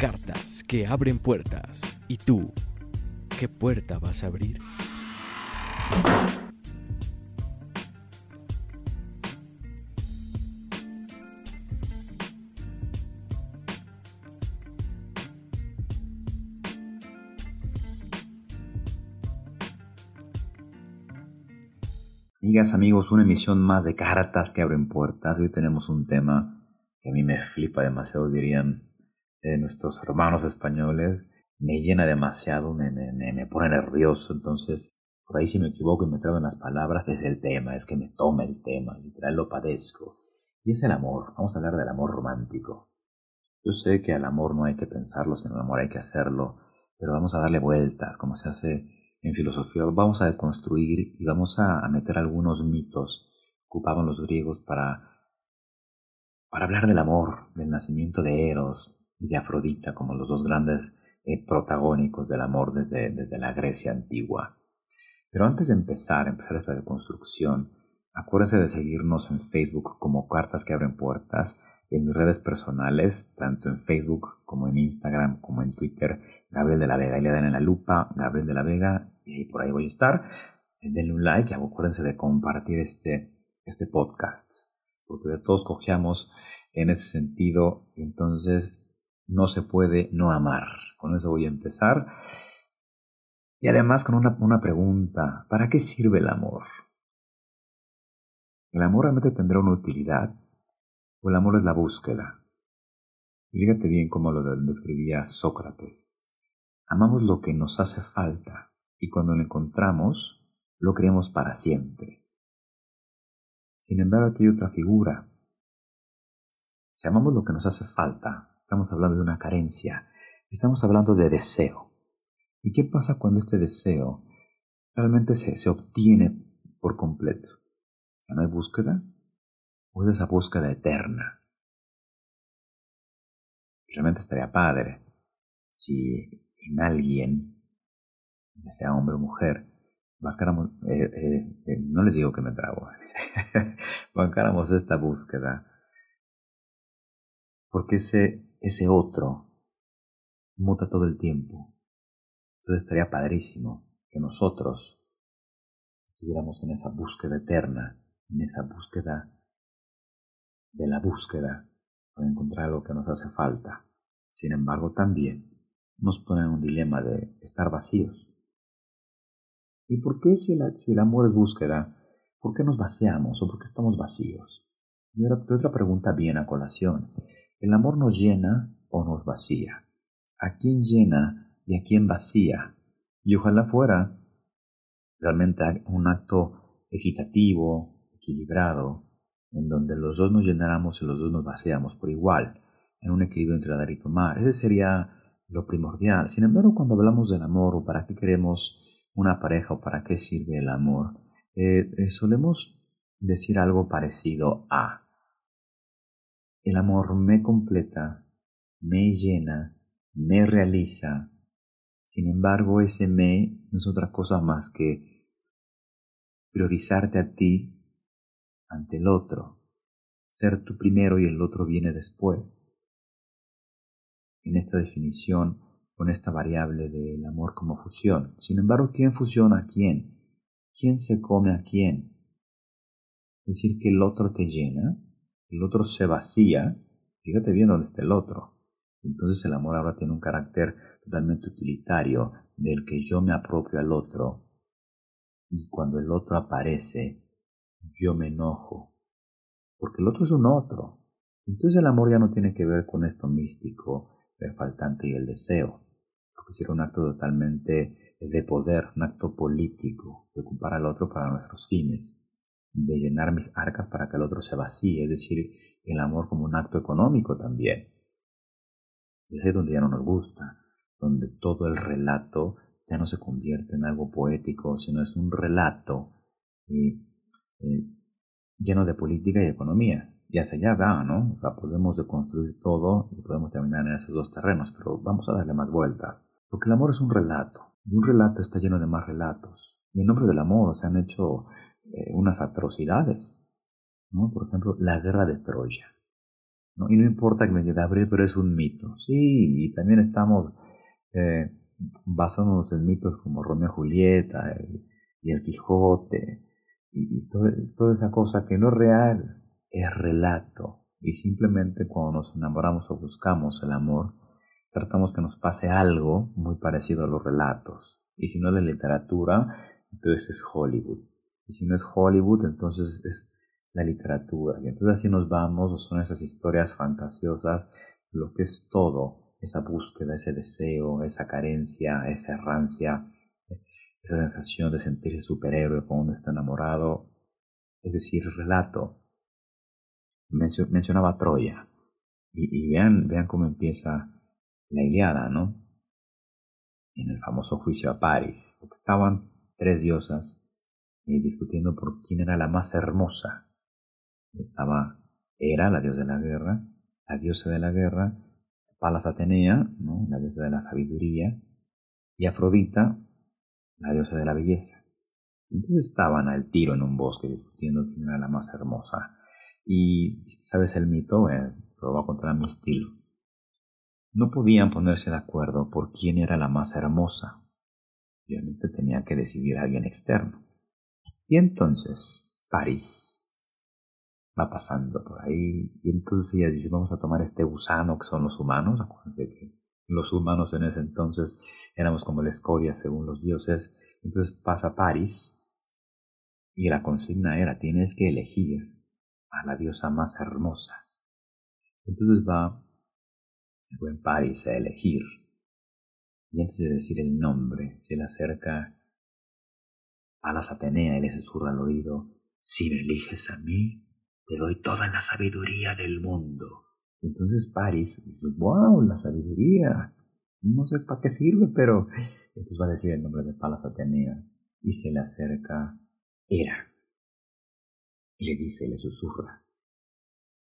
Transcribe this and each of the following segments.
Cartas que abren puertas. ¿Y tú, qué puerta vas a abrir? Amigas, amigos, una emisión más de Cartas que abren puertas. Hoy tenemos un tema que a mí me flipa demasiado, dirían eh, nuestros hermanos españoles. Me llena demasiado, me, me, me, pone nervioso. Entonces, por ahí si me equivoco y me traigo en las palabras, es el tema, es que me toma el tema, literal lo padezco. Y es el amor. Vamos a hablar del amor romántico. Yo sé que al amor no hay que pensarlo, sino al amor hay que hacerlo, pero vamos a darle vueltas, como se hace en filosofía vamos a deconstruir y vamos a, meter algunos mitos que ocupaban los griegos para, para hablar del amor, del nacimiento de Eros y de Afrodita como los dos grandes eh, protagónicos del amor desde, desde la Grecia antigua. Pero antes de empezar, empezar esta deconstrucción, acuérdense de seguirnos en Facebook como Cartas que abren puertas, en mis redes personales, tanto en Facebook como en Instagram como en Twitter, Gabriel de la Vega. Y le dan en la lupa Gabriel de la Vega y por ahí voy a estar. Denle un like y acuérdense de compartir este, este podcast, porque de todos cojeamos en ese sentido, entonces no se puede no amar. Con eso voy a empezar. Y además con una, una pregunta, ¿para qué sirve el amor? ¿El amor realmente tendrá una utilidad? ¿O el amor es la búsqueda? fíjate bien cómo lo describía Sócrates. Amamos lo que nos hace falta y cuando lo encontramos, lo queremos para siempre. Sin embargo, aquí hay otra figura. Si amamos lo que nos hace falta, estamos hablando de una carencia, estamos hablando de deseo. ¿Y qué pasa cuando este deseo realmente se, se obtiene por completo? ¿Ya no hay búsqueda? ¿O es esa búsqueda eterna? Y realmente estaría padre si en alguien, ya sea hombre o mujer, eh, eh, eh, no les digo que me trago, bancáramos esta búsqueda, porque ese, ese otro muta todo el tiempo. Entonces estaría padrísimo que nosotros estuviéramos en esa búsqueda eterna, en esa búsqueda de la búsqueda para encontrar algo que nos hace falta. Sin embargo, también nos pone en un dilema de estar vacíos. ¿Y por qué si el, amor es búsqueda, por qué nos vaciamos o por qué estamos vacíos? Y otra pregunta bien a colación. ¿El amor nos llena o nos vacía? ¿A quién llena y a quién vacía? Y ojalá fuera realmente un acto equitativo, equilibrado, en donde los dos nos llenáramos y los dos nos vaciamos por igual, en un equilibrio entre dar y tomar. Ese sería lo primordial. Sin embargo, cuando hablamos del amor o para qué queremos una pareja o para qué sirve el amor, eh, eh, solemos decir algo parecido a el amor me completa, me llena, me realiza. Sin embargo, ese me no es otra cosa más que priorizarte a ti ante el otro, ser tú primero y el otro viene después en esta definición con esta variable del amor como fusión. Sin embargo, ¿quién fusiona a quién? ¿Quién se come a quién? Decir, que el otro te llena, el otro se vacía, fíjate bien dónde está el otro. Entonces el amor ahora tiene un carácter totalmente utilitario del que yo me apropio al otro y cuando el otro aparece, yo me enojo, porque el otro es un otro. Entonces el amor ya no tiene que ver con esto místico, el faltante y el deseo, porque sería un acto totalmente de poder, un acto político, de ocupar al otro para nuestros fines, de llenar mis arcas para que el otro se vacíe, es decir, el amor como un acto económico también. Y es donde ya no nos gusta. donde todo el relato ya no se convierte en algo poético, sino es un relato eh, eh, lleno de política y economía. Y hacia allá va, ¿no? O sea, podemos deconstruir todo y podemos terminar en esos dos terrenos, pero vamos a darle más vueltas. Porque el amor es un relato, y un relato está lleno de más relatos. Y en nombre del amor se han hecho eh, unas atrocidades, ¿no? Por ejemplo, la guerra de Troya. ¿no? Y no importa que me diga Gabriel, pero es un mito. Sí, y también estamos eh, basándonos en mitos como Romeo y Julieta y, el Quijote y, toda esa cosa que no es real, es relato. Y simplemente cuando nos enamoramos o buscamos el amor, tratamos que nos pase algo muy parecido a los relatos. Y si no es de literatura, entonces es Hollywood. Y si no es Hollywood, entonces es la literatura. Y entonces así nos vamos, son esas historias fantasiosas, lo que es todo, esa búsqueda, ese deseo, esa carencia, esa errancia, esa sensación de sentirse superhéroe cuando uno está enamorado, es decir, relato. mencionaba Troya. Y, y, vean, vean cómo empieza la Iliada, ¿no? En el famoso juicio a París, estaban tres diosas eh, discutiendo por quién era la más hermosa. Estaba Hera, la diosa de la guerra, la diosa de la guerra, Palas Atenea, ¿no? la diosa de la sabiduría, y Afrodita, la diosa de la belleza. Entonces estaban al tiro en un bosque discutiendo quién era la más hermosa. Y, ¿sabes el mito? Eh, lo voy a contar a mi estilo. No podían ponerse de acuerdo por quién era la más hermosa. Obviamente tenía que decidir alguien externo. Y entonces, París va pasando por ahí. Y entonces ella dice, vamos a tomar este gusano que son los humanos. Acuérdense que los humanos en ese entonces éramos como la escoria según los dioses. Entonces pasa París y la consigna era, tienes que elegir a la diosa más hermosa. Entonces va el buen París a elegir. Y antes de decir el nombre, se le acerca a las Atenea y le susurra al oído, si me eliges a mí, te doy toda la sabiduría del mundo. Entonces París dice, wow, la sabiduría. No sé para qué sirve, pero entonces va a decir el nombre de Palas Atenea y se le acerca Hera. Y le dice, le susurra,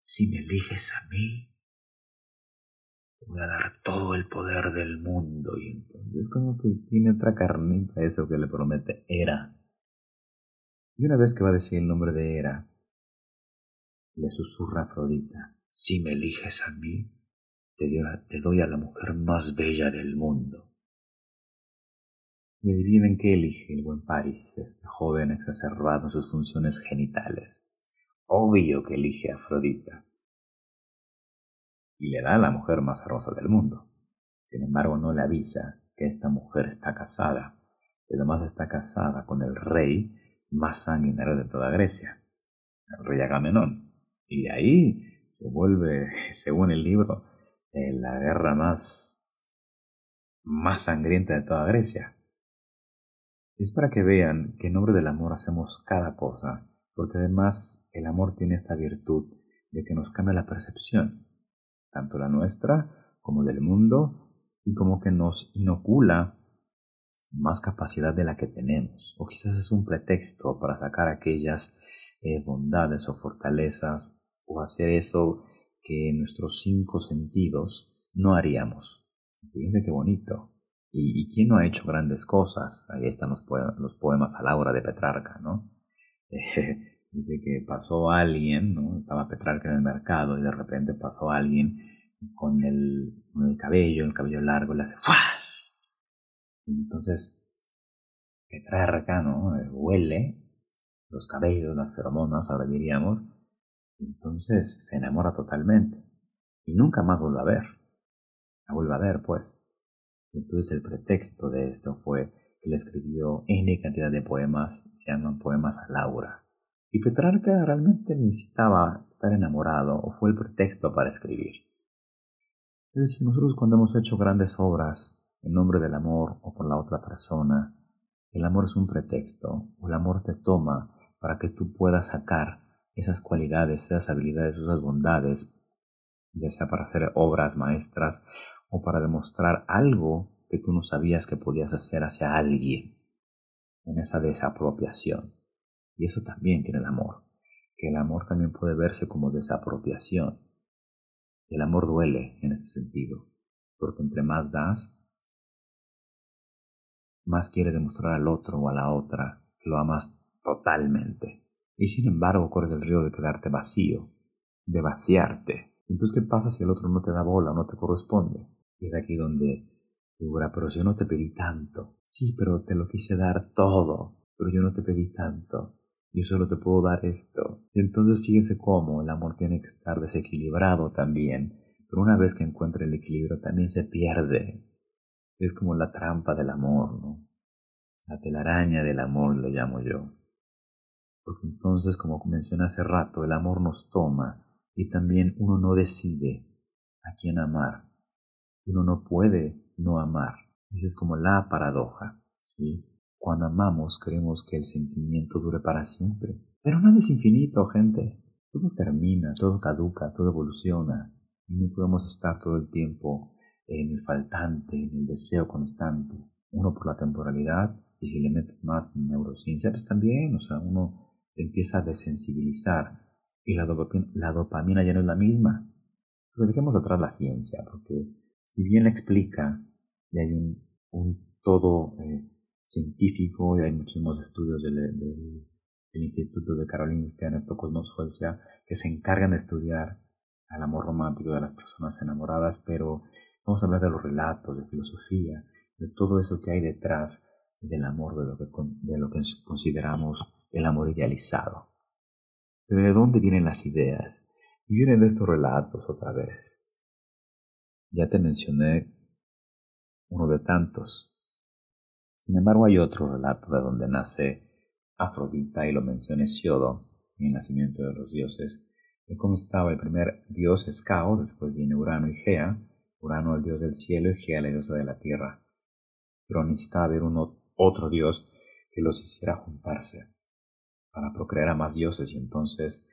si me eliges a mí, voy a dar todo el poder del mundo. Y entonces como que tiene otra carnita eso que le promete Hera. Y una vez que va a decir el nombre de Hera, le susurra Afrodita, si me eliges a mí, te doy a la mujer más bella del mundo. Y adivinen qué elige el buen Paris, este joven exacerbado en sus funciones genitales. Obvio que elige a Afrodita y le da a la mujer más hermosa del mundo. Sin embargo, no le avisa que esta mujer está casada, y además está casada con el rey más sanguinario de toda Grecia, el rey Agamenón. Y de ahí se vuelve, según el libro, eh, la guerra más, más sangrienta de toda Grecia. Es para que vean que en nombre del amor hacemos cada cosa, porque además el amor tiene esta virtud de que nos cambia la percepción tanto la nuestra como del mundo, y como que nos inocula más capacidad de la que tenemos, o quizás es un pretexto para sacar aquellas eh, bondades o fortalezas, o hacer eso que nuestros cinco sentidos no haríamos. Fíjense qué bonito. ¿Y, quién no ha hecho grandes cosas? Ahí están los, los poemas a de Petrarca, ¿no? Dice que pasó alguien, ¿no? Estaba Petrarca en el mercado y de repente pasó alguien con el, con el cabello, el cabello largo, le hace ¡fuash! Entonces Petrarca, ¿no? Eh, huele los cabellos, las feromonas, ahora diríamos. entonces se enamora totalmente. Y nunca más vuelve a ver. La vuelve a ver, pues. entonces el pretexto de esto fue que le escribió N cantidad de poemas, se llaman poemas a Laura. Y Petrarca realmente necesitaba estar enamorado o fue el pretexto para escribir. Es decir, nosotros cuando hemos hecho grandes obras en nombre del amor o por la otra persona, el amor es un pretexto el amor te toma para que tú puedas sacar esas cualidades, esas habilidades, esas bondades, ya sea para hacer obras maestras o para demostrar algo que tú no sabías que podías hacer hacia alguien, en esa desapropiación. Y eso también tiene el amor, que el amor también puede verse como desapropiación. El amor duele en ese sentido, porque entre más das, más quieres demostrar al otro o a la otra que lo amas totalmente. Y sin embargo corres el río de quedarte vacío, de vaciarte. Entonces, ¿qué pasa si el otro no te da bola o no te corresponde? Es aquí donde figura, pero yo no te pedí tanto. Sí, pero te lo quise dar todo. Pero yo no te pedí tanto. Yo solo te puedo dar esto. Entonces fíjese cómo el amor tiene que estar desequilibrado también. Pero una vez que encuentra el equilibrio también se pierde. Es como la trampa del amor, ¿no? La telaraña del amor le llamo yo. Porque entonces, como mencioné hace rato, el amor nos toma y también uno no decide a quién amar. Uno no puede no amar. Esa es como la paradoja. ¿sí? Cuando amamos queremos que el sentimiento dure para siempre. Pero nada es infinito, gente. Todo termina, todo caduca, todo evoluciona. Y no podemos estar todo el tiempo en el faltante, en el deseo constante. Uno por la temporalidad, y si le metes más neurociencia, pues también, o sea, uno se empieza a desensibilizar y la dopamina, la dopamina ya no es la misma. Pero dejemos atrás la ciencia, porque si bien la explica, y hay un, un todo eh, científico, y hay muchísimos estudios del, del, Instituto de Karolinska en Estocolmo, Suecia, que se encargan de estudiar al amor romántico de las personas enamoradas, pero Vamos a hablar de los relatos, de filosofía, de todo eso que hay detrás del amor, de lo que, consideramos el amor idealizado. Pero ¿de dónde vienen las ideas? Y vienen de estos relatos otra vez. Ya te mencioné uno de tantos. Sin embargo, hay otro relato de donde nace Afrodita y lo menciona Siodo en el nacimiento de los dioses. Cómo estaba el primer dios es Caos, después viene Urano y Gea, Urano el dios del cielo y Gea la diosa de la tierra. Pero necesitaba haber uno, otro dios que los hiciera juntarse para procrear a más dioses y entonces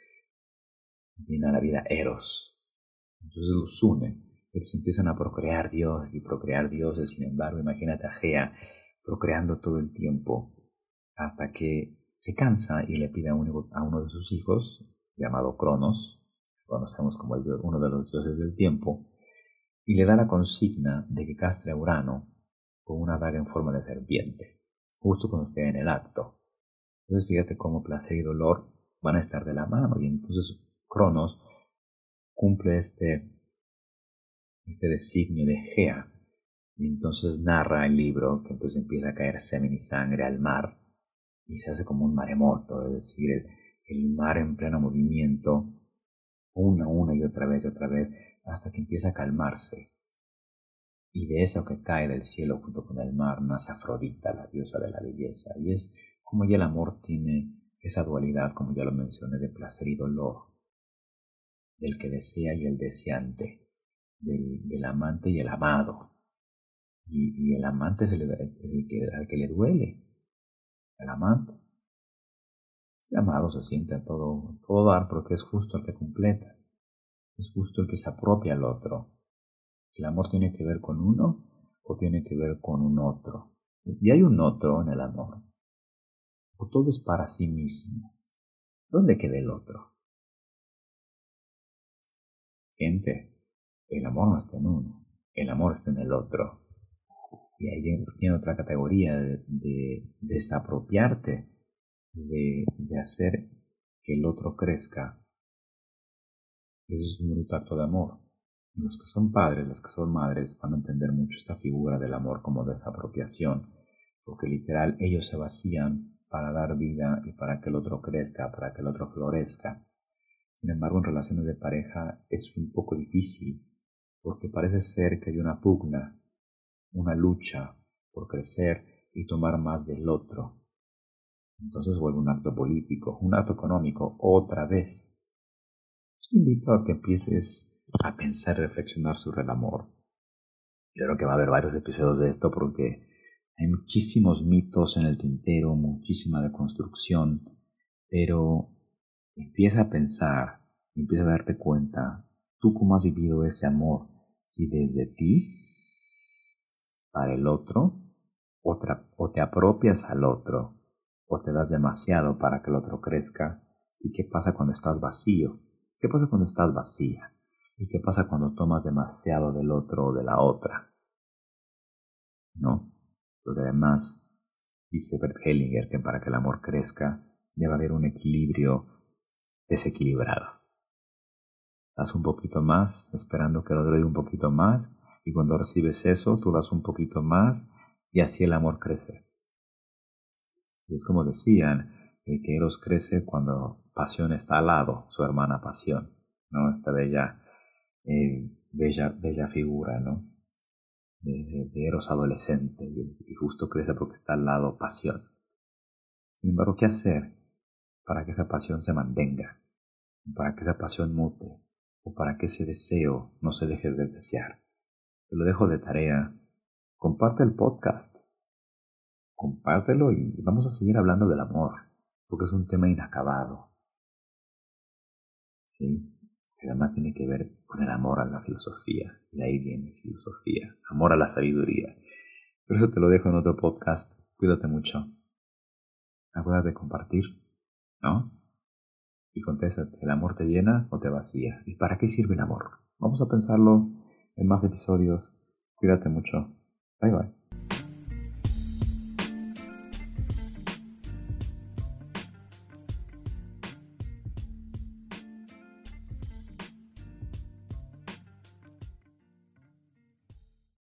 viene a la vida Eros. Entonces los une. Ellos empiezan a procrear dioses y procrear dioses. Sin embargo, imagínate a Gea procreando todo el tiempo hasta que se cansa y le pide a uno de sus hijos, llamado Cronos, conocemos como uno de los dioses del tiempo, y le da la consigna de que castre a Urano con una daga en forma de serpiente, justo cuando esté en el acto. Entonces fíjate cómo placer y dolor van a estar de la mano y entonces Cronos cumple este, este designio de Gea y entonces narra el libro que entonces empieza a caer semen y sangre al mar y se hace como un maremoto, es decir, el, el mar en pleno movimiento, una, una y otra vez y otra vez, hasta que empieza a calmarse. Y de eso que cae del cielo junto con el mar nace Afrodita, la diosa de la belleza. Y es como ya el amor tiene esa dualidad, como ya lo mencioné, de placer y dolor, del que desea y el deseante, del, amante y el amado. Y, el amante es el, que, al que le duele, el amante. El amado se siente a todo, todo dar porque es justo el que completa es justo el que se apropia al otro. ¿El amor tiene que ver con uno o tiene que ver con un otro? Y hay un otro en el amor. O todo es para sí mismo. ¿Dónde queda el otro? Gente, el amor no está en uno, el amor está en el otro. Y ahí tiene otra categoría de, desapropiarte, de, de hacer que el otro crezca eso es un acto de amor. Los que son padres, las que son madres, van a entender mucho esta figura del amor como desapropiación, porque literal ellos se vacían para dar vida y para que el otro crezca, para que el otro florezca. Sin embargo, en relaciones de pareja es un poco difícil, porque parece ser que hay una pugna, una lucha por crecer y tomar más del otro. Entonces vuelve un acto político, un acto económico, otra vez. Te invito a que empieces a pensar reflexionar sobre el amor. Yo creo que va a haber varios episodios de esto porque hay muchísimos mitos en el tintero, muchísima deconstrucción, pero empieza a pensar, empieza a darte cuenta, tú cómo has vivido ese amor, si desde ti para el otro, o te, apropias al otro, o te das demasiado para que el otro crezca. ¿Y qué pasa cuando estás vacío? ¿Qué pasa cuando estás vacía? ¿Y qué pasa cuando tomas demasiado del otro o de la otra? ¿No? Porque además, dice Bert Hellinger que para que el amor crezca debe haber un equilibrio desequilibrado. Das un poquito más, esperando que el otro un poquito más, y cuando recibes eso, tú das un poquito más, y así el amor crece. Y es como decían, que Eros crece cuando pasión está al lado, su hermana pasión, ¿no? Esta bella, eh, bella, bella figura, ¿no? De, Eros adolescente, y justo crece porque está al lado pasión. Sin embargo, ¿qué hacer para que esa pasión se mantenga? Para que esa pasión mute, o para que ese deseo no se deje de desear. Te lo dejo de tarea. Comparte el podcast. Compártelo y vamos a seguir hablando del amor, porque es un tema inacabado. ¿Sí? Que además tiene que ver con el amor a la filosofía. Y ahí viene filosofía. Amor a la sabiduría. Por eso te lo dejo en otro podcast. Cuídate mucho. Acuérdate de compartir, ¿no? Y contéstate, ¿el amor te llena o te vacía? ¿Y para qué sirve el amor? Vamos a pensarlo en más episodios. Cuídate mucho. Bye bye.